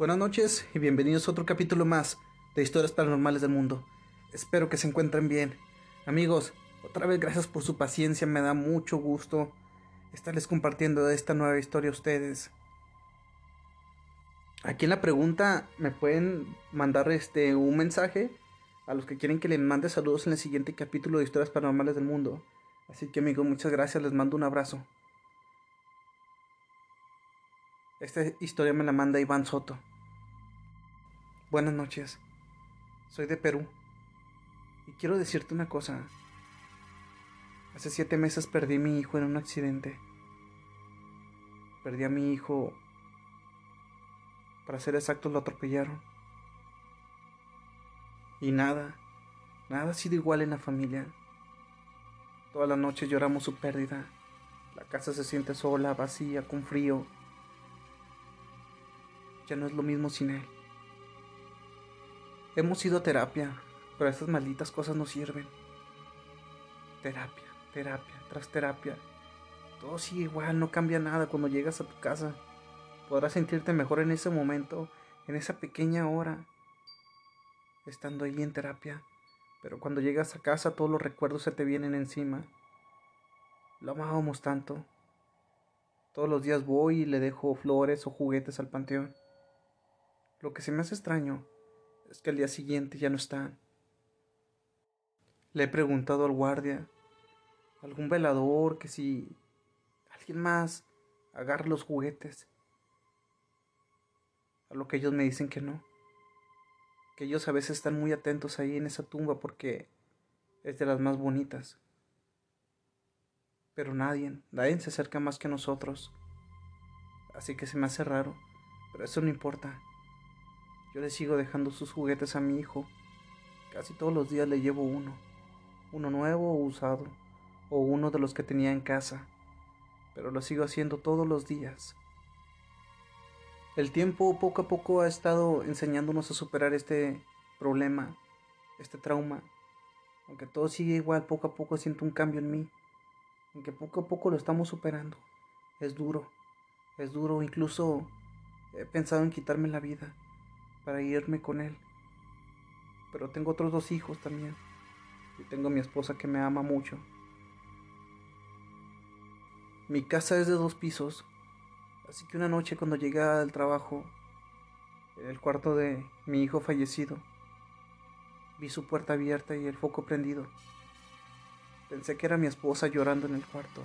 Buenas noches y bienvenidos a otro capítulo más de Historias Paranormales del Mundo. Espero que se encuentren bien. Amigos, otra vez gracias por su paciencia, me da mucho gusto estarles compartiendo esta nueva historia a ustedes. Aquí en la pregunta me pueden mandar este un mensaje a los que quieren que les mande saludos en el siguiente capítulo de Historias Paranormales del Mundo. Así que amigos, muchas gracias, les mando un abrazo. Esta historia me la manda Iván Soto. Buenas noches. Soy de Perú. Y quiero decirte una cosa. Hace siete meses perdí a mi hijo en un accidente. Perdí a mi hijo. Para ser exactos, lo atropellaron. Y nada, nada ha sido igual en la familia. Toda la noche lloramos su pérdida. La casa se siente sola, vacía, con frío. Ya no es lo mismo sin él. Hemos ido a terapia, pero estas malditas cosas no sirven. Terapia, terapia, tras terapia. Todo sigue igual, no cambia nada cuando llegas a tu casa. Podrás sentirte mejor en ese momento, en esa pequeña hora, estando ahí en terapia. Pero cuando llegas a casa todos los recuerdos se te vienen encima. Lo amábamos tanto. Todos los días voy y le dejo flores o juguetes al panteón. Lo que se me hace extraño es que al día siguiente ya no están. Le he preguntado al guardia, algún velador, que si alguien más agarra los juguetes. A lo que ellos me dicen que no. Que ellos a veces están muy atentos ahí en esa tumba porque es de las más bonitas. Pero nadie, nadie se acerca más que nosotros. Así que se me hace raro, pero eso no importa. Yo le sigo dejando sus juguetes a mi hijo. Casi todos los días le llevo uno. Uno nuevo o usado. O uno de los que tenía en casa. Pero lo sigo haciendo todos los días. El tiempo poco a poco ha estado enseñándonos a superar este problema, este trauma. Aunque todo sigue igual, poco a poco siento un cambio en mí. Aunque poco a poco lo estamos superando. Es duro, es duro, incluso he pensado en quitarme la vida para irme con él. Pero tengo otros dos hijos también. Y tengo a mi esposa que me ama mucho. Mi casa es de dos pisos. Así que una noche cuando llegué al trabajo, en el cuarto de mi hijo fallecido, vi su puerta abierta y el foco prendido. Pensé que era mi esposa llorando en el cuarto.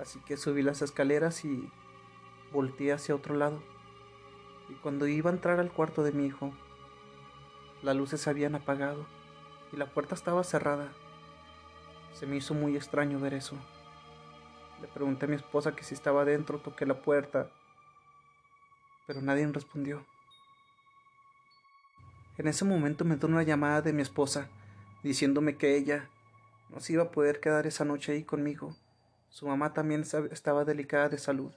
Así que subí las escaleras y volteé hacia otro lado y cuando iba a entrar al cuarto de mi hijo, las luces se habían apagado y la puerta estaba cerrada. Se me hizo muy extraño ver eso. Le pregunté a mi esposa que si estaba dentro, toqué la puerta, pero nadie respondió. En ese momento me dio una llamada de mi esposa, diciéndome que ella no se iba a poder quedar esa noche ahí conmigo. Su mamá también estaba delicada de salud.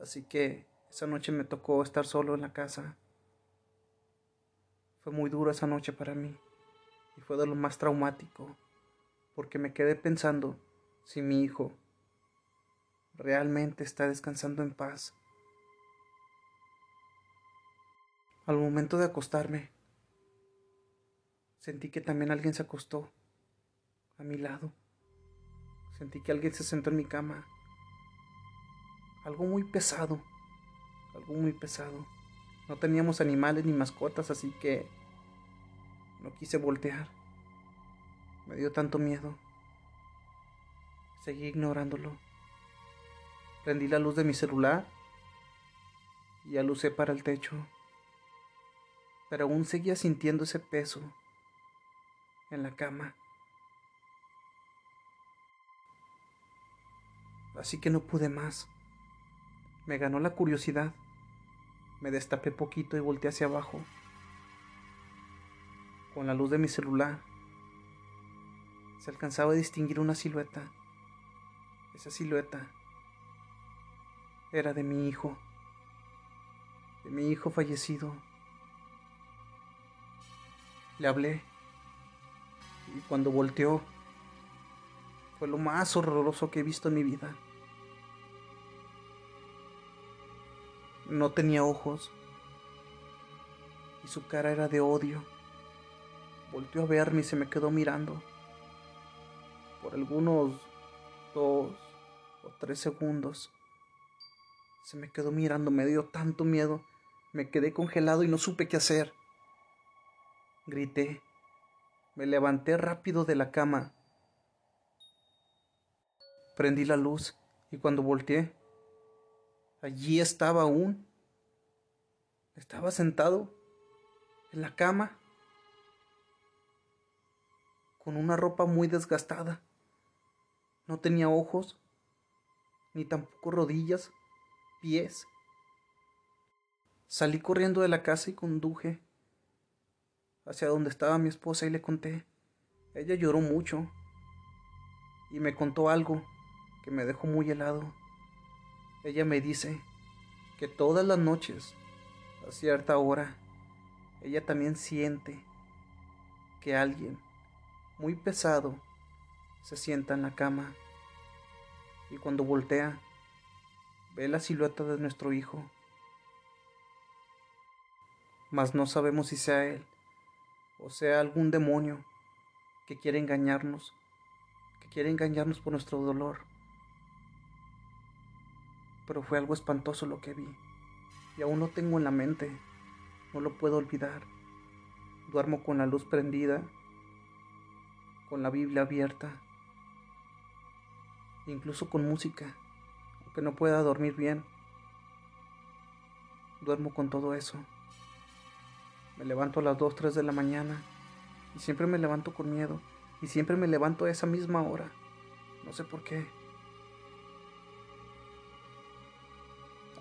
Así que esa noche me tocó estar solo en la casa. Fue muy duro esa noche para mí y fue de lo más traumático porque me quedé pensando si mi hijo realmente está descansando en paz. Al momento de acostarme, sentí que también alguien se acostó a mi lado. Sentí que alguien se sentó en mi cama. Algo muy pesado algo muy pesado. No teníamos animales ni mascotas, así que no quise voltear. Me dio tanto miedo. Seguí ignorándolo. Prendí la luz de mi celular y alucé para el techo. Pero aún seguía sintiendo ese peso en la cama. Así que no pude más. Me ganó la curiosidad. Me destapé poquito y volteé hacia abajo. Con la luz de mi celular se alcanzaba a distinguir una silueta. Esa silueta era de mi hijo, de mi hijo fallecido. Le hablé y cuando volteó fue lo más horroroso que he visto en mi vida. No tenía ojos y su cara era de odio. Volteó a verme y se me quedó mirando. Por algunos dos o tres segundos se me quedó mirando, me dio tanto miedo, me quedé congelado y no supe qué hacer. Grité, me levanté rápido de la cama, prendí la luz y cuando volteé, allí estaba aún. Estaba sentado en la cama con una ropa muy desgastada. No tenía ojos, ni tampoco rodillas, pies. Salí corriendo de la casa y conduje hacia donde estaba mi esposa y le conté. Ella lloró mucho y me contó algo que me dejó muy helado. Ella me dice que todas las noches, a cierta hora, ella también siente que alguien muy pesado se sienta en la cama y cuando voltea ve la silueta de nuestro hijo. Mas no sabemos si sea él o sea algún demonio que quiere engañarnos, que quiere engañarnos por nuestro dolor. Pero fue algo espantoso lo que vi y aún lo tengo en la mente. No lo puedo olvidar. Duermo con la luz prendida, con la Biblia abierta, incluso con música, aunque no pueda dormir bien. Duermo con todo eso. Me levanto a las 2, 3 de la mañana y siempre me levanto con miedo y siempre me levanto a esa misma hora. No sé por qué.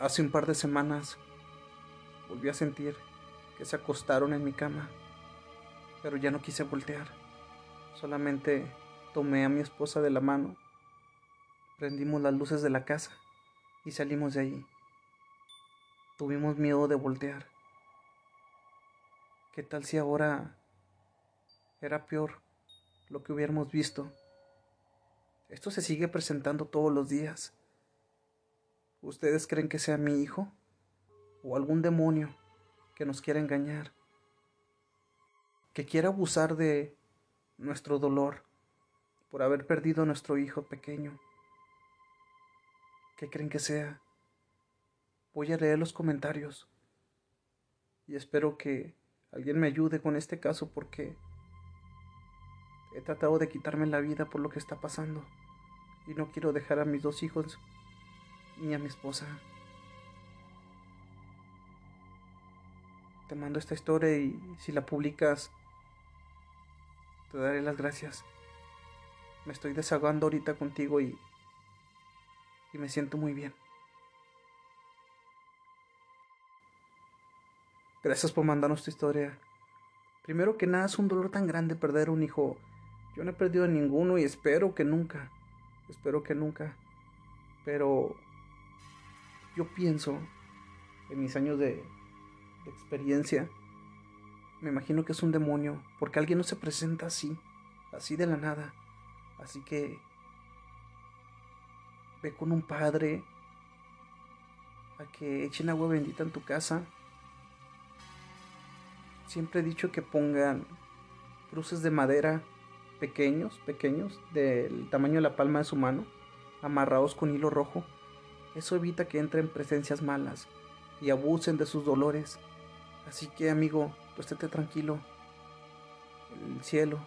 Hace un par de semanas volví a sentir que se acostaron en mi cama, pero ya no quise voltear. Solamente tomé a mi esposa de la mano, prendimos las luces de la casa y salimos de allí. Tuvimos miedo de voltear. ¿Qué tal si ahora era peor lo que hubiéramos visto? Esto se sigue presentando todos los días. ¿Ustedes creen que sea mi hijo? ¿O algún demonio que nos quiera engañar, que quiera abusar de nuestro dolor por haber perdido a nuestro hijo pequeño. ¿Qué creen que sea? Voy a leer los comentarios y espero que alguien me ayude con este caso porque he tratado de quitarme la vida por lo que está pasando y no quiero dejar a mis dos hijos ni a mi esposa. te mando esta historia y si la publicas, te daré las gracias. Me estoy desahogando ahorita contigo y, y me siento muy bien. Gracias por mandarnos tu historia. Primero que nada es un dolor tan grande perder un hijo. Yo no he perdido a ninguno y espero que nunca. Espero que nunca. Pero yo pienso en mis años de, de experiencia, me imagino que es un demonio, porque alguien no se presenta así, así de la nada. Así que ve con un padre a que echen agua bendita en tu casa. Siempre he dicho que pongan cruces de madera pequeños, pequeños, del tamaño de la palma de su mano, amarrados con hilo rojo. Eso evita que entren presencias malas y abusen de sus dolores. Así que amigo, pues estate tranquilo. El cielo,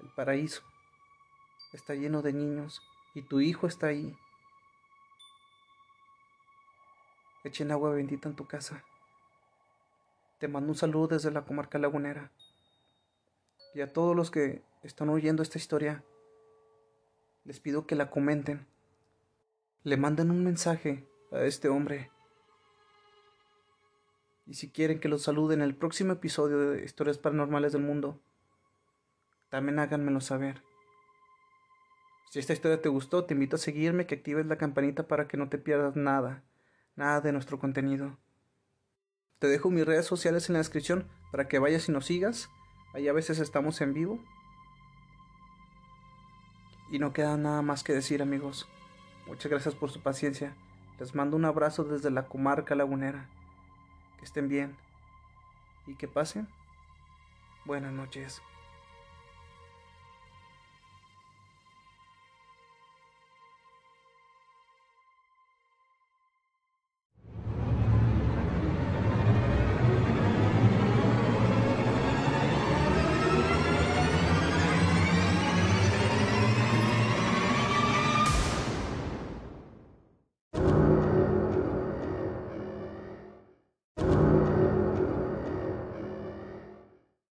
el paraíso, está lleno de niños y tu hijo está ahí. Echen agua bendita en tu casa. Te mando un saludo desde la comarca lagunera. Y a todos los que están oyendo esta historia, les pido que la comenten. Le manden un mensaje a este hombre y si quieren que los salude en el próximo episodio de Historias Paranormales del Mundo, también háganmelo saber. Si esta historia te gustó, te invito a seguirme, que actives la campanita para que no te pierdas nada, nada de nuestro contenido. Te dejo mis redes sociales en la descripción para que vayas y nos sigas. Ahí a veces estamos en vivo. Y no queda nada más que decir amigos. Muchas gracias por su paciencia Les mando un abrazo desde la comarca lagunera. Que estén bien y que pasen buenas noches.